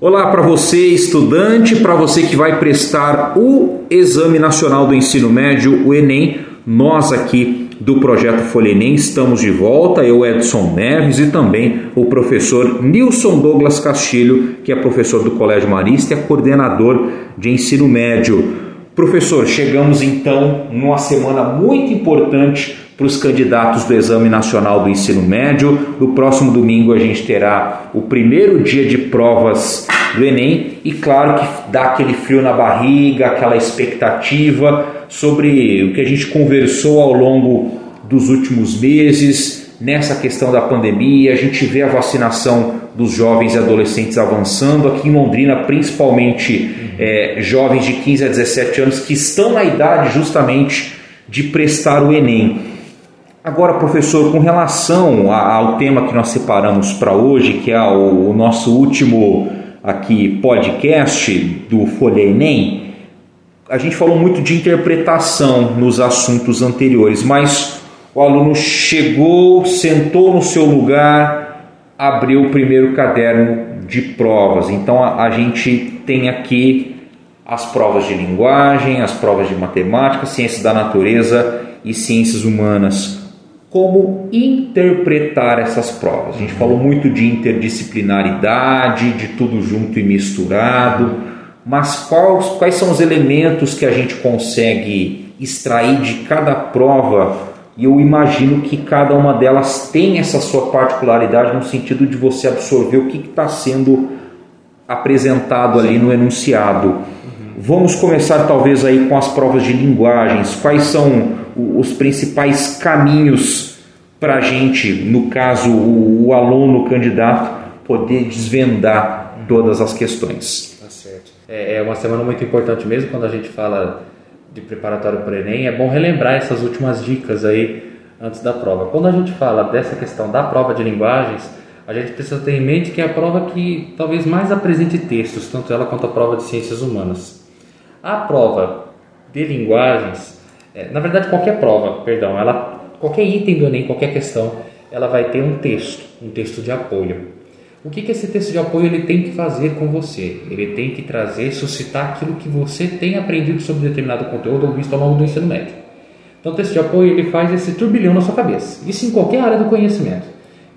Olá para você, estudante, para você que vai prestar o Exame Nacional do Ensino Médio, o Enem. Nós aqui do Projeto Folha Enem estamos de volta, eu, Edson Neves, e também o professor Nilson Douglas Castilho, que é professor do Colégio Marista e é coordenador de ensino médio. Professor, chegamos então numa semana muito importante para os candidatos do Exame Nacional do Ensino Médio. No próximo domingo a gente terá o primeiro dia de provas do Enem e claro que dá aquele frio na barriga, aquela expectativa sobre o que a gente conversou ao longo dos últimos meses nessa questão da pandemia. A gente vê a vacinação dos jovens e adolescentes avançando aqui em Londrina, principalmente é, jovens de 15 a 17 anos que estão na idade justamente de prestar o Enem. Agora, professor, com relação ao tema que nós separamos para hoje, que é o, nosso último aqui podcast do Folha Enem, a gente falou muito de interpretação nos assuntos anteriores, mas o aluno chegou, sentou no seu lugar, abriu o primeiro caderno de provas. Então a, a gente tem aqui as provas de linguagem, as provas de matemática, ciências da natureza e ciências humanas como interpretar essas provas. A gente falou muito de interdisciplinaridade, de tudo junto e misturado, mas quais, quais são os elementos que a gente consegue extrair de cada prova? E eu imagino que cada uma delas tem essa sua particularidade no sentido de você absorver o que está sendo apresentado ali no enunciado. Vamos começar talvez aí com as provas de linguagens. Quais são os principais caminhos para a gente, no caso o, aluno, o candidato, poder desvendar todas as questões. Tá certo. É, é uma semana muito importante mesmo quando a gente fala de preparatório para o Enem. É bom relembrar essas últimas dicas aí antes da prova. Quando a gente fala dessa questão da prova de linguagens, a gente precisa ter em mente que é a prova que talvez mais apresente textos, tanto ela quanto a prova de ciências humanas. A prova de linguagens é, na verdade, qualquer prova, perdão, ela, qualquer item do Enem, qualquer questão, ela vai ter um texto, um texto de apoio. O que, que esse texto de apoio ele tem que fazer com você? Ele tem que trazer, suscitar aquilo que você tem aprendido sobre determinado conteúdo ou visto ao longo do ensino médio. Então, o texto de apoio ele faz esse turbilhão na sua cabeça. Isso em qualquer área do conhecimento.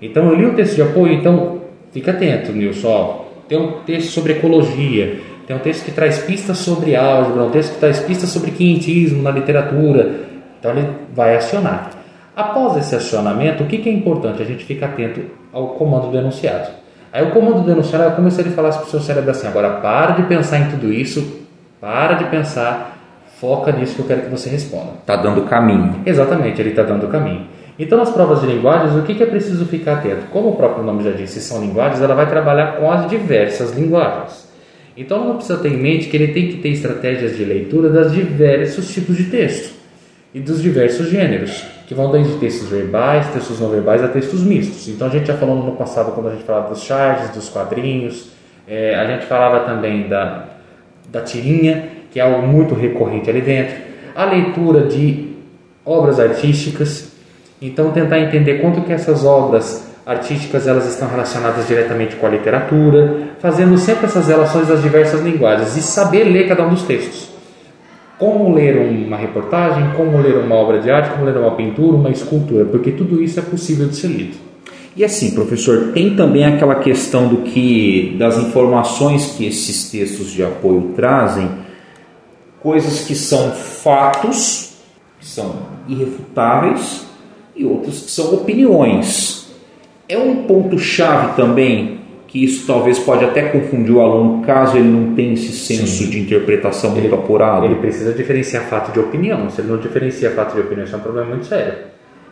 Então, eu li o texto de apoio, então fica atento, Nilson. Tem um texto sobre ecologia, tem um texto que traz pistas sobre álgebra, um texto que traz pistas sobre quinhentismo na literatura. Então ele vai acionar. Após esse acionamento, o que, que é importante? A gente fica atento ao comando do enunciado. Aí o comando do enunciado é como se ele falasse para o seu cérebro assim: agora para de pensar em tudo isso, para de pensar, foca nisso que eu quero que você responda. Está dando caminho. Exatamente, ele está dando caminho. Então, nas provas de linguagens, o que, que é preciso ficar atento? Como o próprio nome já disse, são linguagens, ela vai trabalhar com as diversas linguagens. Então não precisa ter em mente que ele tem que ter estratégias de leitura das diversos tipos de texto e dos diversos gêneros, que vão desde textos verbais, textos não verbais a textos mistos. Então a gente já falou no passado quando a gente falava dos charts, dos quadrinhos, é, a gente falava também da, da tirinha, que é algo muito recorrente ali dentro, a leitura de obras artísticas, então tentar entender quanto que essas obras artísticas elas estão relacionadas diretamente com a literatura, fazendo sempre essas relações das diversas linguagens e saber ler cada um dos textos. Como ler uma reportagem, como ler uma obra de arte, como ler uma pintura, uma escultura, porque tudo isso é possível de ser lido. E assim, professor, tem também aquela questão do que das informações que esses textos de apoio trazem, coisas que são fatos, que são irrefutáveis, e outras que são opiniões é um ponto-chave também que isso talvez pode até confundir o aluno caso ele não tenha esse senso Sim. de interpretação muito ele, apurado. Ele precisa diferenciar fato de opinião. Se ele não diferencia fato de opinião, isso é um problema muito sério.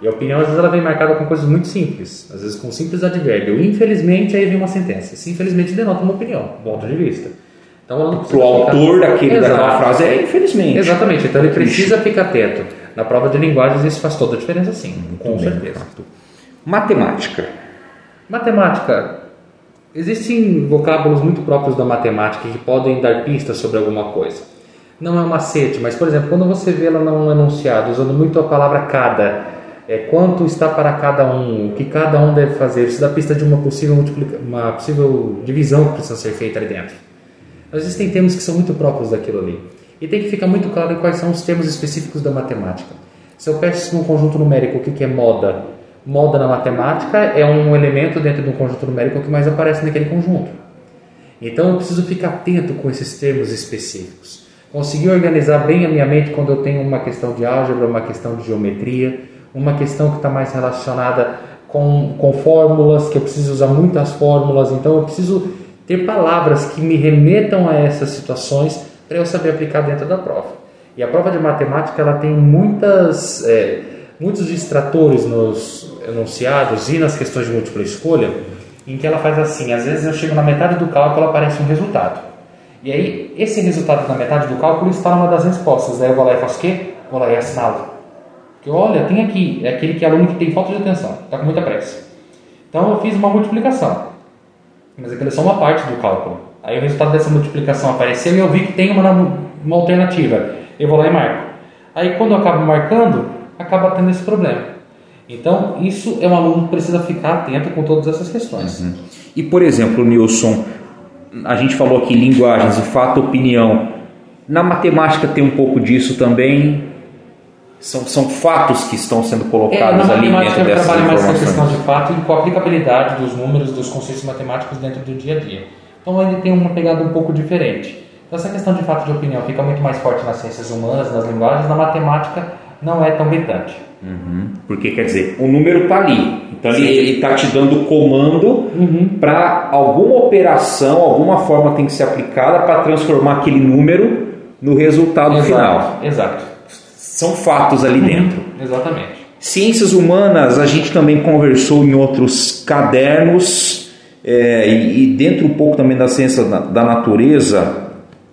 E a opinião, às vezes, ela vem marcada com coisas muito simples. Às vezes, com um simples advérbio. Infelizmente, aí vem uma sentença. Esse infelizmente denota uma opinião, um ponto de vista. Então, Para o autor daquele, daquela frase é infelizmente. Exatamente. Então, ele precisa ficar atento. Na prova de linguagens, isso faz toda a diferença, sim. Muito com bem, certeza. Matemática. Matemática. Existem vocábulos muito próprios da matemática que podem dar pistas sobre alguma coisa. Não é um macete, mas, por exemplo, quando você vê ela num enunciado usando muito a palavra cada, é, quanto está para cada um, o que cada um deve fazer, isso dá pista de uma possível, uma possível divisão que precisa ser feita ali dentro. Existem termos que são muito próprios daquilo ali. E tem que ficar muito claro quais são os termos específicos da matemática. Se eu peço num conjunto numérico o que é moda, moda na matemática é um elemento dentro de um conjunto numérico que mais aparece naquele conjunto. Então eu preciso ficar atento com esses termos específicos. Conseguir organizar bem a minha mente quando eu tenho uma questão de álgebra, uma questão de geometria, uma questão que está mais relacionada com, com fórmulas, que eu preciso usar muitas fórmulas, então eu preciso ter palavras que me remetam a essas situações para eu saber aplicar dentro da prova. E a prova de matemática ela tem muitas, é, muitos distratores nos enunciados e nas questões de múltipla escolha, em que ela faz assim: às vezes eu chego na metade do cálculo aparece um resultado. E aí, esse resultado na metade do cálculo está numa das respostas. Daí eu vou lá e faço o quê? Vou lá e assinalo. Porque olha, tem aqui, é aquele que é aluno que tem falta de atenção, está com muita pressa. Então eu fiz uma multiplicação, mas aquilo é só uma parte do cálculo. Aí o resultado dessa multiplicação apareceu e eu vi que tem uma, uma alternativa. Eu vou lá e marco. Aí quando eu acabo marcando, acaba tendo esse problema. Então isso é um aluno que precisa ficar atento com todas essas questões. Uhum. E por exemplo, Nilson, a gente falou aqui linguagens e fato, opinião. Na matemática tem um pouco disso também são, são fatos que estão sendo colocados é, ali dentro dessas trabalha mais essa questão de fato e com a aplicabilidade dos números, dos conceitos matemáticos dentro do dia a dia. Então ele tem uma pegada um pouco diferente. Então, essa questão de fato de opinião fica muito mais forte nas ciências humanas, nas linguagens, na matemática não é tão gritante. Uhum. Porque quer dizer, o número está ali. Então Sim. ele está te dando comando uhum. para alguma operação, alguma forma tem que ser aplicada para transformar aquele número no resultado Exato. final. Exato são fatos ali uhum. dentro. Exatamente. Ciências humanas, a gente também conversou em outros cadernos, é, e, e, dentro um pouco também da ciência da, da natureza,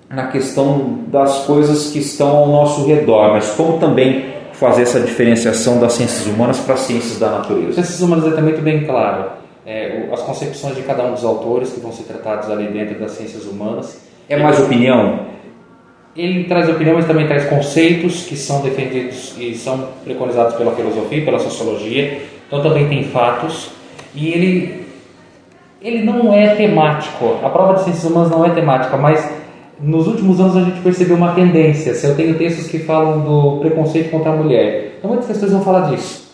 na questão das coisas que estão ao nosso redor, mas como também fazer essa diferenciação das ciências humanas para as ciências da natureza? Ciências humanas é também muito bem claro. É, as concepções de cada um dos autores que vão ser tratados ali dentro das ciências humanas. É mais opinião? Ele traz opinião, mas também traz conceitos que são defendidos e são preconizados pela filosofia, pela sociologia. Então também tem fatos. E ele, ele não é temático. A prova de ciências humanas não é temática, mas nos últimos anos a gente percebeu uma tendência. Se eu tenho textos que falam do preconceito contra a mulher, então muitas questões vão falar disso.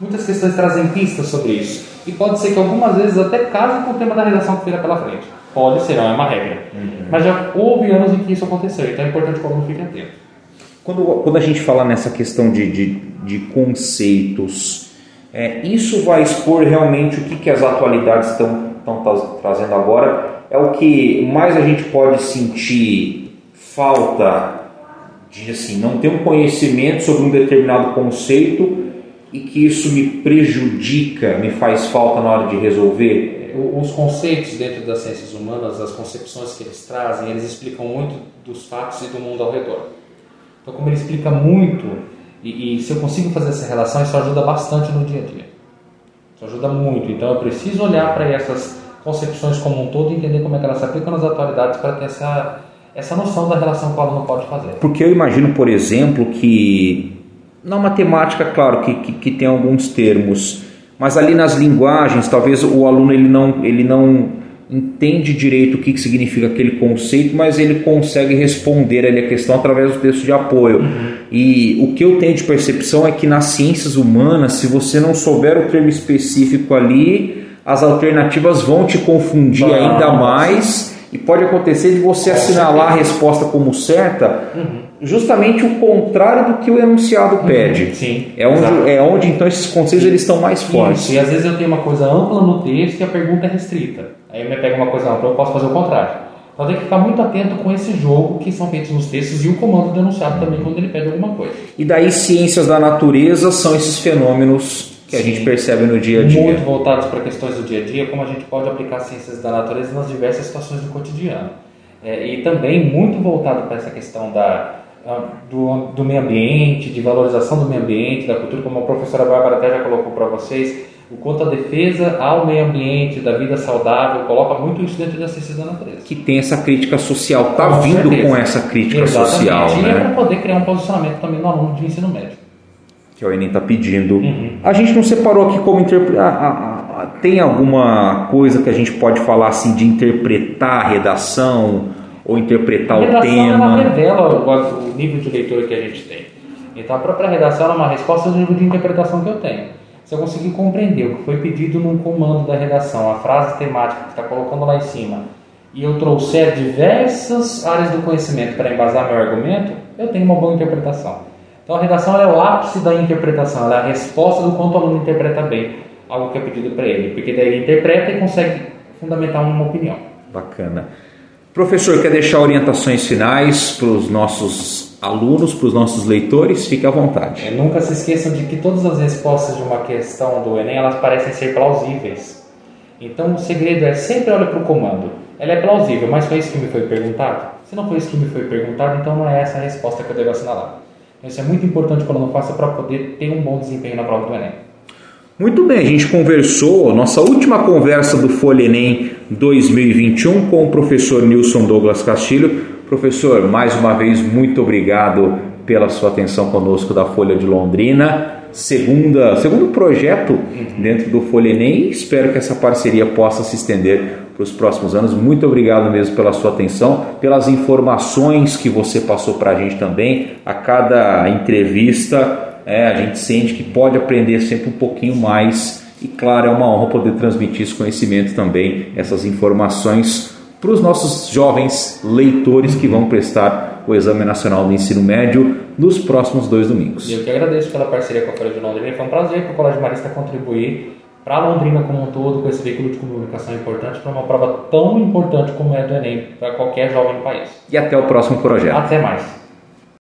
Muitas questões trazem pistas sobre isso. E pode ser que algumas vezes até casem com o tema da redação que virá pela frente. Pode ser, não é uma regra. Uhum. Mas já houve anos em que isso aconteceu, então é importante que o aluno fique atento. Quando, quando a gente fala nessa questão de, de, de conceitos, é, isso vai expor realmente o que, que as atualidades estão, estão trazendo agora? É o que mais a gente pode sentir falta de assim, não ter um conhecimento sobre um determinado conceito e que isso me prejudica, me faz falta na hora de resolver? os conceitos dentro das ciências humanas, as concepções que eles trazem, eles explicam muito dos fatos e do mundo ao redor. Então, como ele explica muito, e, e se eu consigo fazer essa relação, isso ajuda bastante no dia a dia. Isso ajuda muito. Então, eu preciso olhar para essas concepções como um todo e entender como é que elas se aplicam nas atualidades para ter essa, essa noção da relação que o aluno pode fazer. Porque eu imagino, por exemplo, que na matemática, claro que, que, que tem alguns termos mas ali nas linguagens, talvez o aluno ele não, ele não entende direito o que, que significa aquele conceito, mas ele consegue responder ali a questão através do texto de apoio. Uhum. E o que eu tenho de percepção é que nas ciências humanas, se você não souber o termo específico ali, as alternativas vão te confundir ainda mais e pode acontecer de você assinalar a resposta como certa, uhum justamente o contrário do que o enunciado uhum. pede. Sim, é onde, é onde então esses conceitos eles estão mais fortes. Isso, e às vezes eu tenho uma coisa ampla no texto e a pergunta é restrita. Aí eu me pego uma coisa ampla, eu posso fazer o contrário. Então tem que ficar muito atento com esse jogo que são feitos nos textos e o comando do enunciado também quando ele pede alguma coisa. E daí ciências da natureza são esses fenômenos que a Sim, gente percebe no dia a dia. Muito voltados para questões do dia a dia, como a gente pode aplicar ciências da natureza nas diversas situações do cotidiano. É, e também muito voltado para essa questão da do, do meio ambiente, de valorização do meio ambiente, da cultura, como a professora Bárbara até já colocou para vocês, o quanto a defesa ao meio ambiente, da vida saudável, coloca muito isso dentro da ciência da natureza. Que tem essa crítica social, está vindo certeza. com essa crítica Exatamente. social. E né? é para poder criar um posicionamento também no aluno de ensino médio. Que o Enem está pedindo. Uhum. A gente não separou aqui como interpretar. Tem alguma coisa que a gente pode falar assim de interpretar a redação ou interpretar a o tema? Ela revela o, o nível de leitura que a gente tem. Então a própria redação é uma resposta do nível de interpretação que eu tenho. Se eu conseguir compreender o que foi pedido num comando da redação, a frase temática que está colocando lá em cima, e eu trouxer diversas áreas do conhecimento para embasar meu argumento, eu tenho uma boa interpretação. Então a redação é o ápice da interpretação, ela é a resposta do quanto o aluno interpreta bem algo que é pedido para ele, porque daí ele interpreta e consegue fundamentar uma opinião. Bacana. Professor, quer deixar orientações finais para os nossos alunos, para os nossos leitores? Fique à vontade. É, nunca se esqueçam de que todas as respostas de uma questão do Enem elas parecem ser plausíveis. Então o segredo é sempre olhar para o comando. Ela é plausível, mas foi isso que me foi perguntado? Se não foi isso que me foi perguntado, então não é essa a resposta que eu devo assinalar. Isso é muito importante quando não faça para poder ter um bom desempenho na prova do Enem. Muito bem, a gente conversou, nossa última conversa do Folha Enem 2021 com o professor Nilson Douglas Castilho. Professor, mais uma vez, muito obrigado pela sua atenção conosco da Folha de Londrina. Segunda, segundo projeto dentro do Folha Enem. Espero que essa parceria possa se estender para os próximos anos. Muito obrigado mesmo pela sua atenção, pelas informações que você passou para a gente também. A cada entrevista, é, a gente sente que pode aprender sempre um pouquinho mais. E claro, é uma honra poder transmitir esse conhecimento também, essas informações para os nossos jovens leitores que vão prestar o Exame Nacional do Ensino Médio nos próximos dois domingos. E eu que agradeço pela parceria com a Folha de Londrina. Foi um prazer para o Colégio Marista contribuir para Londrina como um todo, com esse veículo de comunicação importante, para uma prova tão importante como é do Enem, para qualquer jovem no país. E até o próximo projeto. Até mais.